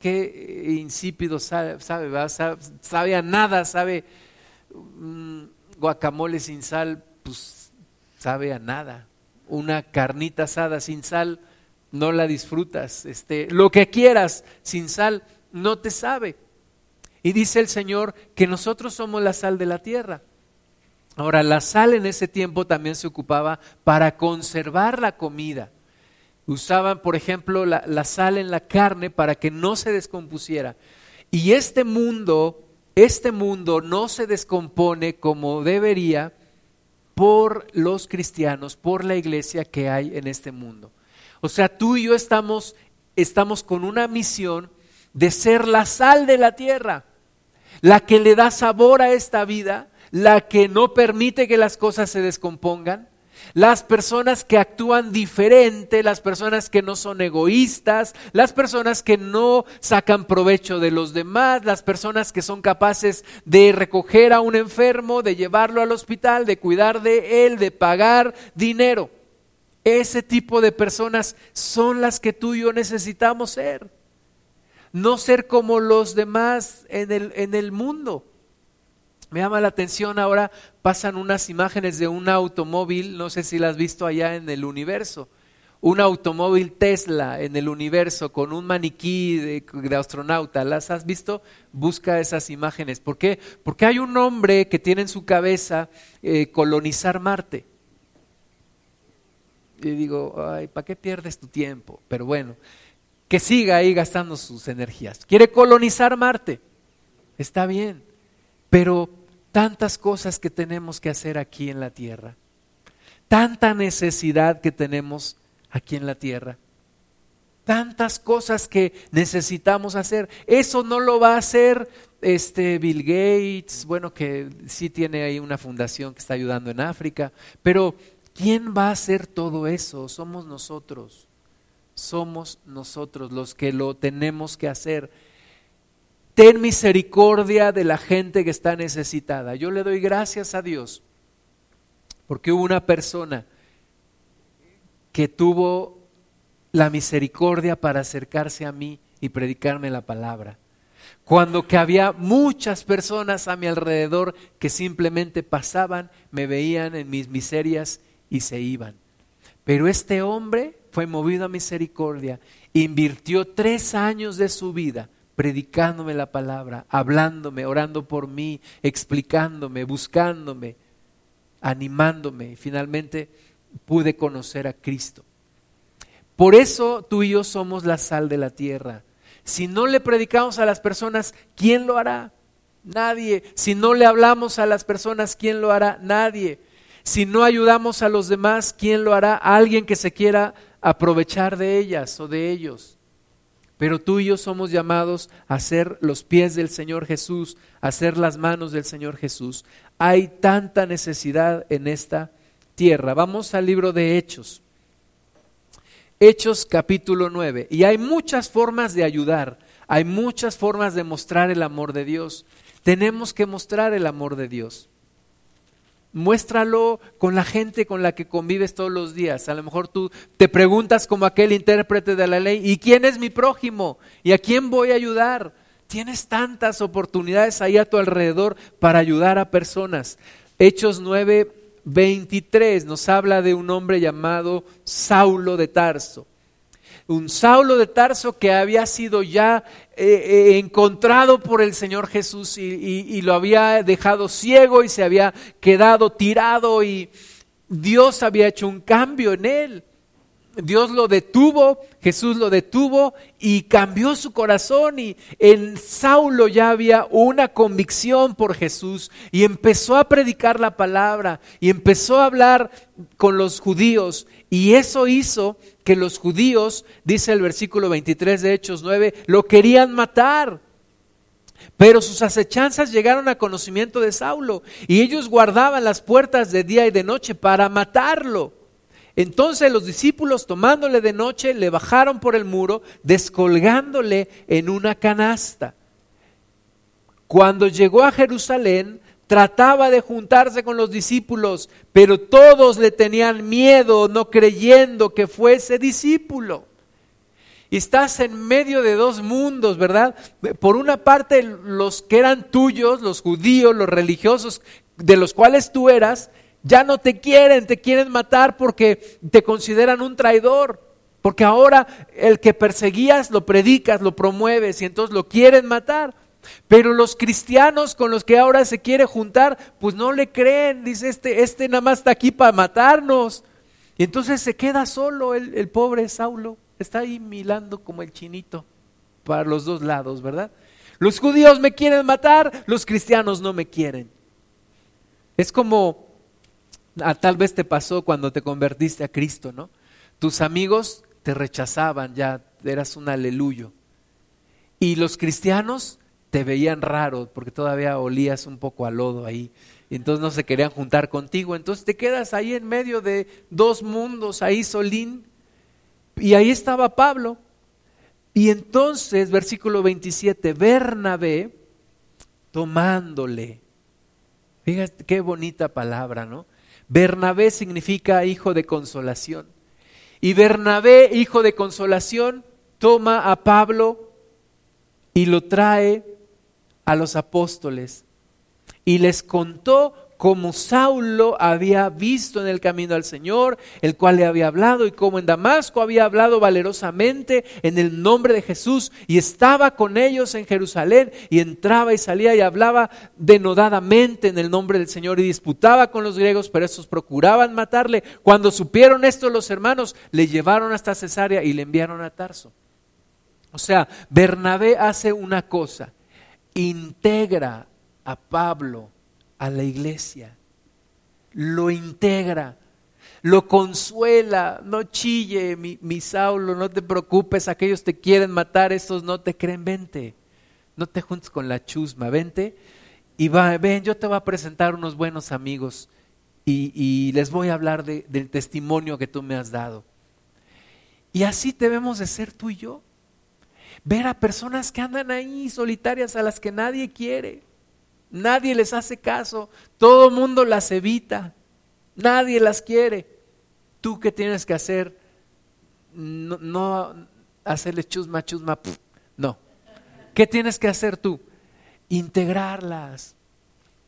Qué insípido sabe, sabe, sabe, a nada, sabe mm, guacamole sin sal, pues sabe a nada. Una carnita asada sin sal, no la disfrutas. Este, lo que quieras sin sal, no te sabe. Y dice el Señor que nosotros somos la sal de la tierra. Ahora, la sal en ese tiempo también se ocupaba para conservar la comida. Usaban, por ejemplo, la, la, sal en la carne para que no se descompusiera. Y este mundo, este mundo no se descompone como debería por los cristianos, por la iglesia que hay en este mundo. O sea, tú y yo estamos, estamos con una misión de ser la sal de la tierra la que le da sabor a esta vida, la que no permite que las cosas se descompongan, las personas que actúan diferente, las personas que no son egoístas, las personas que no sacan provecho de los demás, las personas que son capaces de recoger a un enfermo, de llevarlo al hospital, de cuidar de él, de pagar dinero. Ese tipo de personas son las que tú y yo necesitamos ser no ser como los demás en el, en el mundo. Me llama la atención ahora, pasan unas imágenes de un automóvil, no sé si las has visto allá en el universo, un automóvil Tesla en el universo con un maniquí de, astronauta. ¿Las has visto? Busca esas imágenes. ¿Por qué? Porque hay un hombre que tiene en su cabeza eh, colonizar Marte. Y digo, ay, ¿para qué pierdes tu tiempo? Pero bueno, que siga ahí gastando sus energías. Quiere colonizar Marte. Está bien, pero tantas cosas que tenemos que hacer aquí en la tierra. Tanta necesidad que tenemos aquí en la tierra. Tantas cosas que necesitamos hacer. Eso no lo va a hacer este Bill Gates, bueno, que sí tiene ahí una fundación que está ayudando en África, pero ¿quién va a hacer todo eso? Somos nosotros. Somos nosotros los que lo tenemos que hacer. Ten misericordia de la gente que está necesitada. Yo le doy gracias a Dios porque hubo una persona que tuvo la misericordia para acercarse a mí y predicarme la palabra. Cuando que había muchas personas a mi alrededor que simplemente pasaban, me veían en mis miserias y se iban. Pero este hombre fue movido a misericordia, invirtió tres años de su vida predicándome la palabra, hablándome, orando por mí, explicándome, buscándome, animándome. Y finalmente pude conocer a Cristo. Por eso tú y yo somos la sal de la tierra. Si no le predicamos a las personas, ¿quién lo hará? Nadie. Si no le hablamos a las personas, ¿quién lo hará? Nadie. Si no ayudamos a los demás, ¿quién lo hará? Alguien que se quiera aprovechar de ellas o de ellos. Pero tú y yo somos llamados a ser los pies del Señor Jesús, a ser las manos del Señor Jesús. Hay tanta necesidad en esta tierra. Vamos al libro de Hechos. Hechos capítulo 9. Y hay muchas formas de ayudar, hay muchas formas de mostrar el amor de Dios. Tenemos que mostrar el amor de Dios. Muéstralo con la gente con la que convives todos los días. A lo mejor tú te preguntas como aquel intérprete de la ley, ¿y quién es mi prójimo? ¿Y a quién voy a ayudar? Tienes tantas oportunidades ahí a tu alrededor para ayudar a personas. Hechos 9, 23 nos habla de un hombre llamado Saulo de Tarso. Un Saulo de Tarso que había sido ya eh, eh, encontrado por el Señor Jesús y lo había dejado ciego y se había quedado tirado y Dios había hecho un cambio en él. Dios lo detuvo, Jesús lo detuvo y cambió su corazón y en Saulo ya había una convicción por Jesús y empezó a predicar la palabra y empezó a hablar con los judíos y eso hizo que los judíos, dice el versículo 23 de Hechos 9, lo querían matar. Pero sus acechanzas llegaron a conocimiento de Saulo y ellos guardaban las puertas de día y de noche para matarlo. Entonces los discípulos tomándole de noche le bajaron por el muro, descolgándole en una canasta. Cuando llegó a Jerusalén, trataba de juntarse con los discípulos, pero todos le tenían miedo, no creyendo que fuese discípulo. Y estás en medio de dos mundos, ¿verdad? Por una parte, los que eran tuyos, los judíos, los religiosos, de los cuales tú eras, ya no te quieren, te quieren matar porque te consideran un traidor. Porque ahora el que perseguías lo predicas, lo promueves y entonces lo quieren matar. Pero los cristianos con los que ahora se quiere juntar, pues no le creen. Dice, este, este nada más está aquí para matarnos. Y entonces se queda solo el, el pobre Saulo. Está ahí milando como el chinito para los dos lados, ¿verdad? Los judíos me quieren matar, los cristianos no me quieren. Es como Ah, tal vez te pasó cuando te convertiste a Cristo, ¿no? Tus amigos te rechazaban, ya eras un aleluyo. Y los cristianos te veían raro porque todavía olías un poco a lodo ahí. Entonces no se querían juntar contigo. Entonces te quedas ahí en medio de dos mundos, ahí solín. Y ahí estaba Pablo. Y entonces, versículo 27, Bernabé tomándole. Fíjate qué bonita palabra, ¿no? Bernabé significa hijo de consolación. Y Bernabé, hijo de consolación, toma a Pablo y lo trae a los apóstoles y les contó como Saulo había visto en el camino al Señor, el cual le había hablado, y como en Damasco había hablado valerosamente en el nombre de Jesús, y estaba con ellos en Jerusalén, y entraba y salía y hablaba denodadamente en el nombre del Señor, y disputaba con los griegos, pero estos procuraban matarle. Cuando supieron esto los hermanos, le llevaron hasta Cesarea y le enviaron a Tarso. O sea, Bernabé hace una cosa, integra a Pablo a la iglesia, lo integra, lo consuela, no chille, mi, Saulo, no te preocupes, aquellos te quieren matar, estos no te creen, vente, no te juntes con la chusma, vente y va, ven, yo te voy a presentar unos buenos amigos y, les voy a hablar del testimonio que tú me has dado. Y así debemos de ser tú y yo. Ver a personas que andan ahí solitarias a las que nadie quiere Nadie les hace caso, todo mundo las evita, nadie las quiere. ¿Tú qué tienes que hacer? No, no hacerles chusma, chusma, no. ¿Qué tienes que hacer tú? Integrarlas,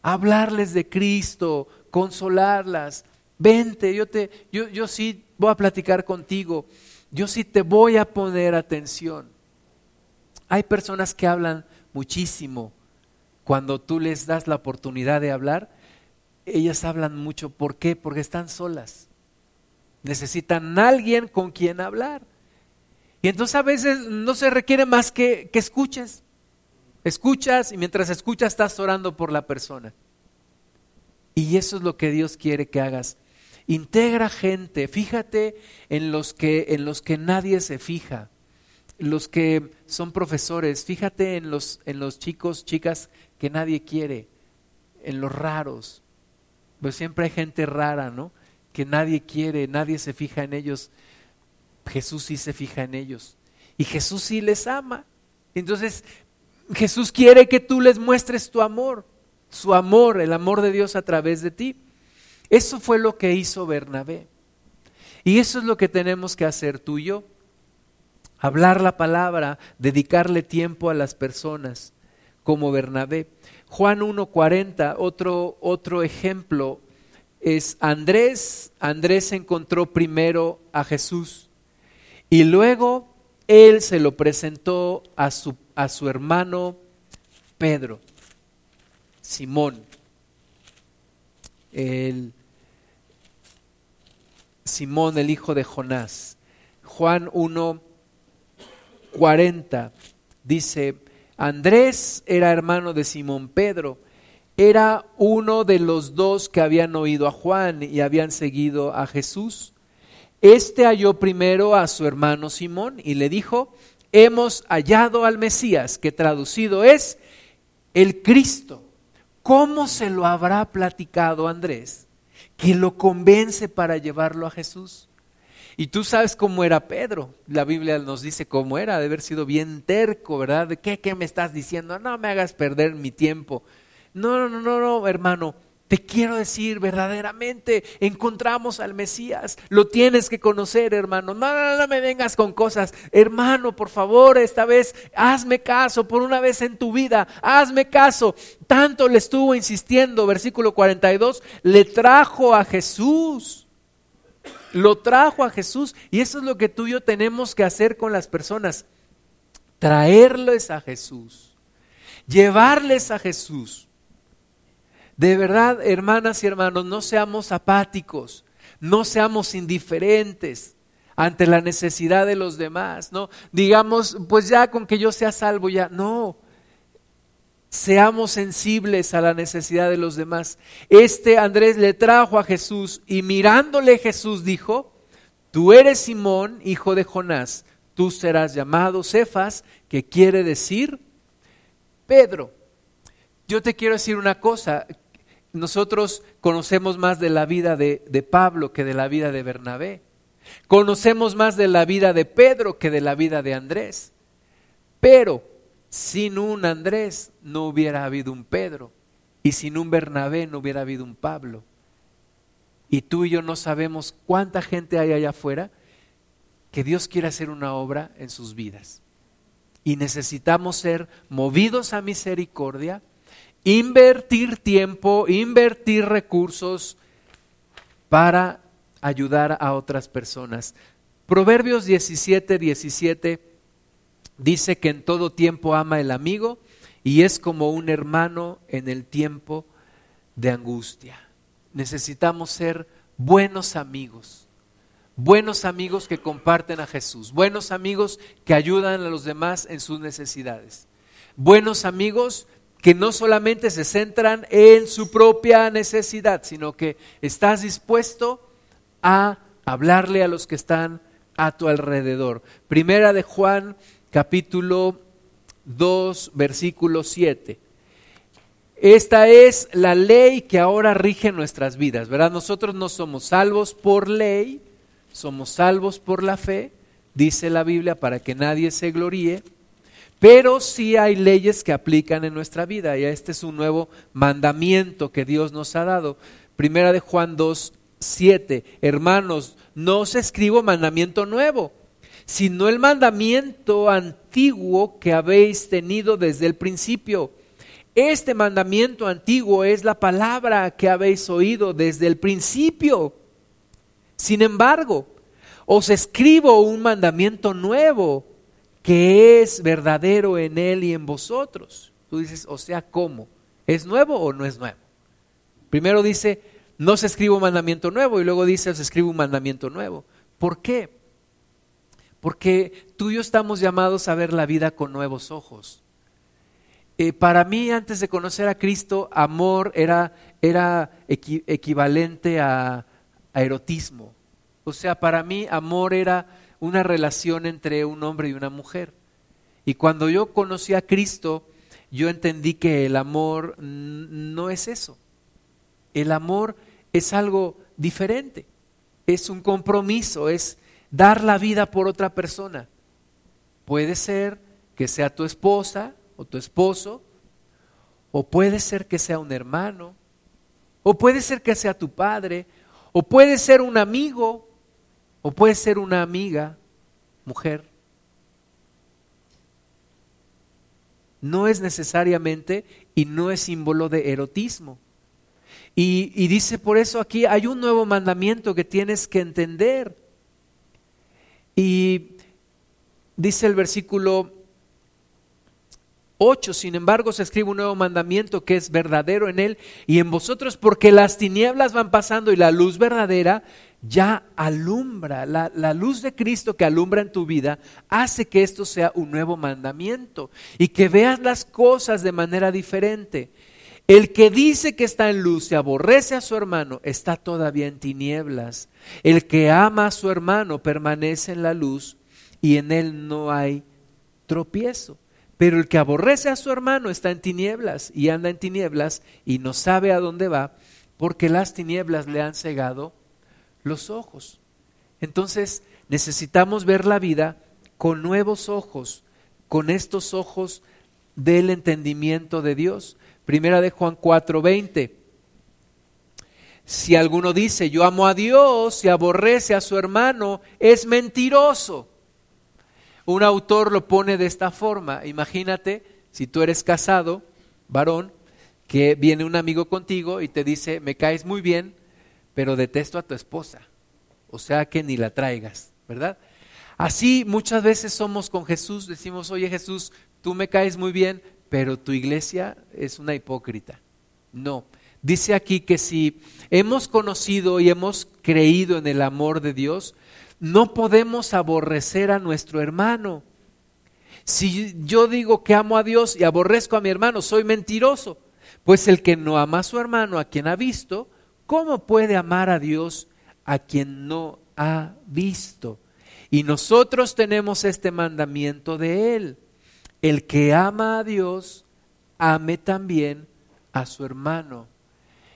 hablarles de Cristo, consolarlas. Vente, te, yo, yo sí voy a platicar contigo, yo sí te voy a poner atención. Hay personas que hablan muchísimo, cuando tú les das la oportunidad de hablar, ellas hablan mucho. ¿Por qué? Porque están solas. Necesitan alguien con quien hablar. Y entonces a veces no se requiere más que, que escuches. Escuchas y mientras escuchas estás orando por la persona. Y eso es lo que Dios quiere que hagas. Integra gente, fíjate en los que, en los que nadie se fija los que son profesores, fíjate en los, en los chicos, chicas que nadie quiere, en los raros. Pues siempre hay gente rara, ¿no? Que nadie quiere, nadie se fija en ellos. Jesús sí se fija en ellos. Y Jesús sí les ama. Entonces, Jesús quiere que tú les muestres tu amor, su amor, el amor de Dios a través de ti. Eso fue lo que hizo Bernabé. Y eso es lo que tenemos que hacer tú y yo hablar la palabra, dedicarle tiempo a las personas, como Bernabé. Juan 1.40, otro, otro ejemplo es Andrés. Andrés encontró primero a Jesús y luego él se lo presentó a su, a su hermano Pedro, Simón. El, Simón, el hijo de Jonás. Juan 1, 40 dice, Andrés era hermano de Simón Pedro, era uno de los dos que habían oído a Juan y habían seguido a Jesús. Este halló primero a su hermano Simón y le dijo, hemos hallado al Mesías, que traducido es el Cristo. ¿Cómo se lo habrá platicado Andrés? Que lo convence para llevarlo a Jesús. Y tú sabes cómo era Pedro. La Biblia nos dice cómo era, de haber sido bien terco, ¿verdad? ¿De qué, qué me estás diciendo? No me hagas perder mi tiempo. No, no, no, no, no, hermano. Te quiero decir verdaderamente, encontramos al Mesías, lo tienes que conocer, hermano. No, no, no me vengas con cosas. Hermano, por favor, esta vez hazme caso, por una vez en tu vida, hazme caso. Tanto le estuvo insistiendo, versículo 42, le trajo a Jesús lo trajo a Jesús y eso es lo que tú y yo tenemos que hacer con las personas. Traerles a Jesús, llevarles a Jesús. De verdad, hermanas y hermanos, no seamos apáticos, no seamos indiferentes ante la necesidad de los demás, no digamos, pues ya con que yo sea salvo ya, no seamos sensibles a la necesidad de los demás. Este Andrés le trajo a Jesús y mirándole Jesús dijo, tú eres Simón, hijo de Jonás, tú serás llamado Cefas, que quiere decir Pedro. Yo te quiero decir una cosa, nosotros conocemos más de la vida de, de Pablo que de la vida de Bernabé. Conocemos más de la vida de Pedro que de la vida de Andrés. Pero sin un Andrés no hubiera habido un Pedro y sin un Bernabé no hubiera habido un Pablo. Y tú y yo no sabemos cuánta gente hay allá afuera que Dios quiere hacer una obra en sus vidas. Y necesitamos ser movidos a misericordia invertir tiempo, invertir recursos para ayudar a otras personas. Proverbios 17, 17 dice que en todo tiempo ama el amigo y es como un hermano en el tiempo de angustia. Necesitamos ser buenos amigos, buenos amigos que comparten a Jesús, buenos amigos que ayudan a los demás en sus necesidades, buenos amigos que no solamente se centran en su propia necesidad, sino que estás dispuesto a hablarle a los que están a tu alrededor. Primera de Juan, capítulo 2, versículo 7. Esta es la ley que ahora rige nuestras vidas, ¿verdad? Nosotros no somos salvos por ley, somos salvos por la fe, dice la Biblia, para que nadie se gloríe, pero sí hay leyes que aplican en nuestra vida y este es un nuevo mandamiento que Dios nos ha dado. Primera de Juan 2, 7. Hermanos, no os escribo mandamiento nuevo, sino el mandamiento antiguo que habéis tenido desde el principio. Este mandamiento antiguo es la palabra que habéis oído desde el principio. Sin embargo, os escribo un mandamiento nuevo que es verdadero en él y en vosotros. Tú dices, o sea, ¿cómo? ¿Es nuevo o no es nuevo? Primero dice, no se escribe un mandamiento nuevo y luego dice, se escribe un mandamiento nuevo. ¿Por qué? Porque tú y yo estamos llamados a ver la vida con nuevos ojos. Eh, para mí, antes de conocer a Cristo, amor era, era equivalente a, a erotismo. O sea, para mí amor era una relación entre un hombre y una mujer. Y cuando yo conocí a Cristo, yo entendí que el amor no es eso. El amor es algo diferente, es un compromiso, es dar la vida por otra persona. Puede ser que sea tu esposa o tu esposo, o puede ser que sea un hermano, o puede ser que sea tu padre, o puede ser un amigo, o puede ser una amiga, mujer. No es necesariamente y no es símbolo de erotismo. Y, dice por eso aquí hay un nuevo mandamiento que tienes que entender. Y dice el versículo 8, sin embargo se escribe un nuevo mandamiento que es verdadero en él y en vosotros porque las tinieblas van pasando y la luz verdadera ya alumbra. La, la, luz de Cristo que alumbra en tu vida hace que esto sea un nuevo mandamiento y que veas las cosas de manera diferente. El que dice que está en luz y aborrece a su hermano está todavía en tinieblas. El que ama a su hermano permanece en la luz y en él no hay tropiezo. Pero el que aborrece a su hermano está en tinieblas y anda en tinieblas y no sabe a dónde va porque las tinieblas le han cegado los ojos. Entonces necesitamos ver la vida con nuevos ojos, con estos ojos del entendimiento de Dios. Primera de Juan 4:20. Si alguno dice, yo amo a Dios y aborrece a su hermano, es mentiroso. Un autor lo pone de esta forma. Imagínate, si tú eres casado, varón, que viene un amigo contigo y te dice, me caes muy bien, pero detesto a tu esposa. O sea que ni la traigas, ¿verdad? Así muchas veces somos con Jesús, decimos, oye Jesús, tú me caes muy bien, pero tu iglesia es una hipócrita. No. Dice aquí que si hemos conocido y hemos creído en el amor de Dios, no podemos aborrecer a nuestro hermano. Si yo digo que amo a Dios y aborrezco a mi hermano, soy mentiroso. Pues el que no ama a su hermano, a quien ha visto, ¿cómo puede amar a Dios a quien no ha visto? Y nosotros tenemos este mandamiento de Él el que ama a Dios, ame también a su hermano.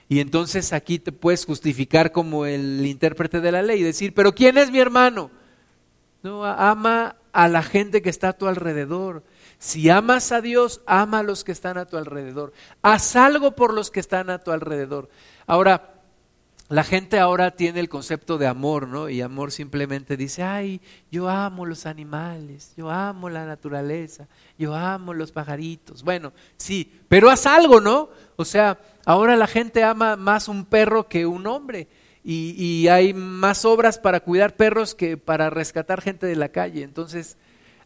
Y entonces aquí te puedes justificar como el intérprete de la ley decir, pero ¿quién es mi hermano? No, ama a la gente que está a tu alrededor. Si amas a Dios, ama a los que están a tu alrededor. Haz algo por los que están a tu alrededor. Ahora, la gente ahora tiene el concepto de amor, ¿no? Y amor simplemente dice, ay, yo amo los animales, yo amo la naturaleza, yo amo los pajaritos. Bueno, sí, pero haz algo, ¿no? O sea, ahora la gente ama más un perro que un hombre. Y, hay más obras para cuidar perros que para rescatar gente de la calle. Entonces,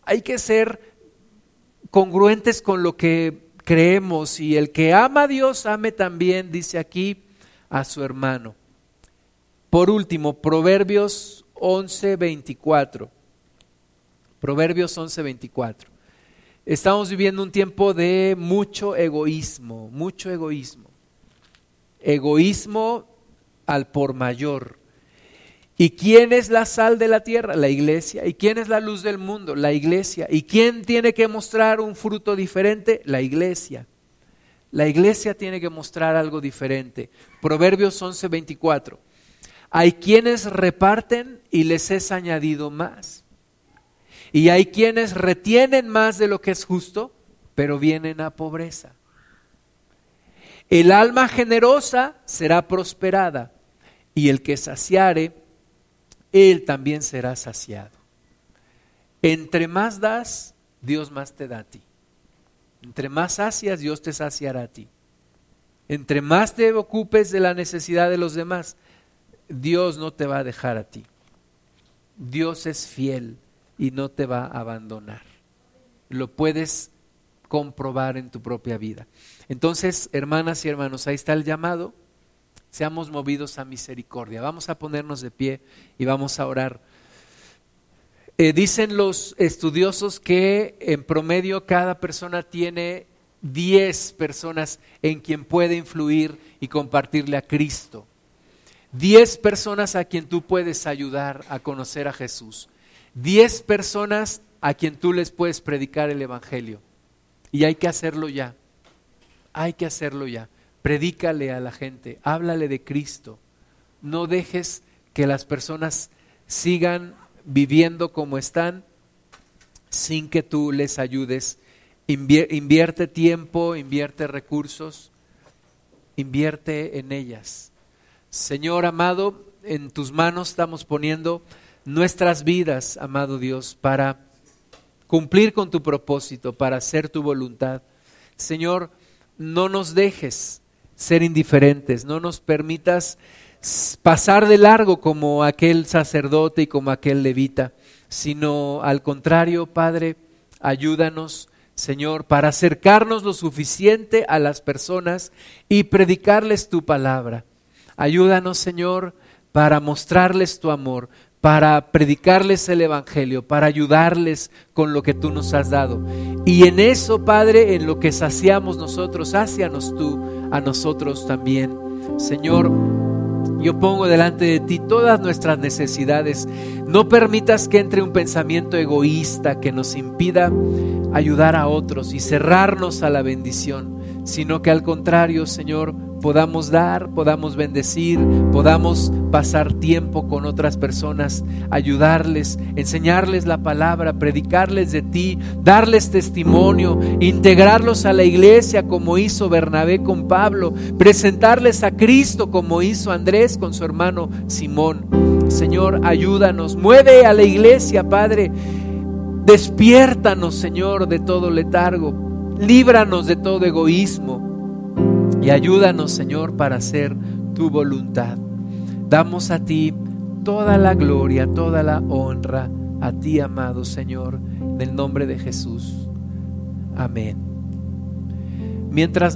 hay que ser congruentes con lo que creemos y el que ama a Dios ame también, dice aquí, a su hermano. Por último, Proverbios 11:24. Proverbios 11:24. Estamos viviendo un tiempo de mucho egoísmo, mucho egoísmo. Egoísmo al por mayor. ¿Y quién es la sal de la tierra? La iglesia. ¿Y quién es la luz del mundo? La iglesia. ¿Y quién tiene que mostrar un fruto diferente? La iglesia. La iglesia tiene que mostrar algo diferente. Proverbios 11:24. Hay quienes reparten y les es añadido más. Y hay quienes retienen más de lo que es justo, pero vienen a pobreza. El alma generosa será prosperada y el que saciare, él también será saciado. Entre más das, Dios más te da a ti. Entre más sacias, Dios te saciará a ti. Entre más te ocupes de la necesidad de los demás, Dios no te va a dejar a ti. Dios es fiel y no te va a abandonar. Lo puedes comprobar en tu propia vida. Entonces, hermanas y hermanos, ahí está el llamado. Seamos movidos a misericordia. Vamos a ponernos de pie y vamos a orar. Eh, dicen los estudiosos que en promedio cada persona tiene 10 personas en quien puede influir y compartirle a Cristo. Diez personas a quien tú puedes ayudar a conocer a Jesús. Diez personas a quien tú les puedes predicar el Evangelio. Y hay que hacerlo ya. Hay que hacerlo ya. Predícale a la gente, háblale de Cristo. No dejes que las personas sigan viviendo como están sin que tú les ayudes. Invierte tiempo, invierte recursos, invierte en ellas. Señor amado, en tus manos estamos poniendo nuestras vidas, amado Dios, para cumplir con tu propósito, para hacer tu voluntad. Señor, no nos dejes ser indiferentes, no nos permitas pasar de largo como aquel sacerdote y como aquel levita, sino al contrario, Padre, ayúdanos, Señor, para acercarnos lo suficiente a las personas y predicarles tu palabra. Ayúdanos, Señor, para mostrarles tu amor, para predicarles el Evangelio, para ayudarles con lo que tú nos has dado. Y en eso, Padre, en lo que saciamos nosotros, hácianos tú a nosotros también. Señor, yo pongo delante de ti todas nuestras necesidades. No permitas que entre un pensamiento egoísta que nos impida ayudar a otros y cerrarnos a la bendición, sino que al contrario, Señor, podamos dar, podamos bendecir, podamos pasar tiempo con otras personas, ayudarles, enseñarles la palabra, predicarles de ti, darles testimonio, integrarlos a la iglesia como hizo Bernabé con Pablo, presentarles a Cristo como hizo Andrés con su hermano Simón. Señor, ayúdanos, mueve a la iglesia, Padre. Despiértanos, Señor, de todo letargo. Líbranos de todo egoísmo y ayúdanos, Señor, para hacer tu voluntad. Damos a ti toda la gloria, toda la honra, a ti, amado Señor, en el nombre de Jesús. Amén. Mientras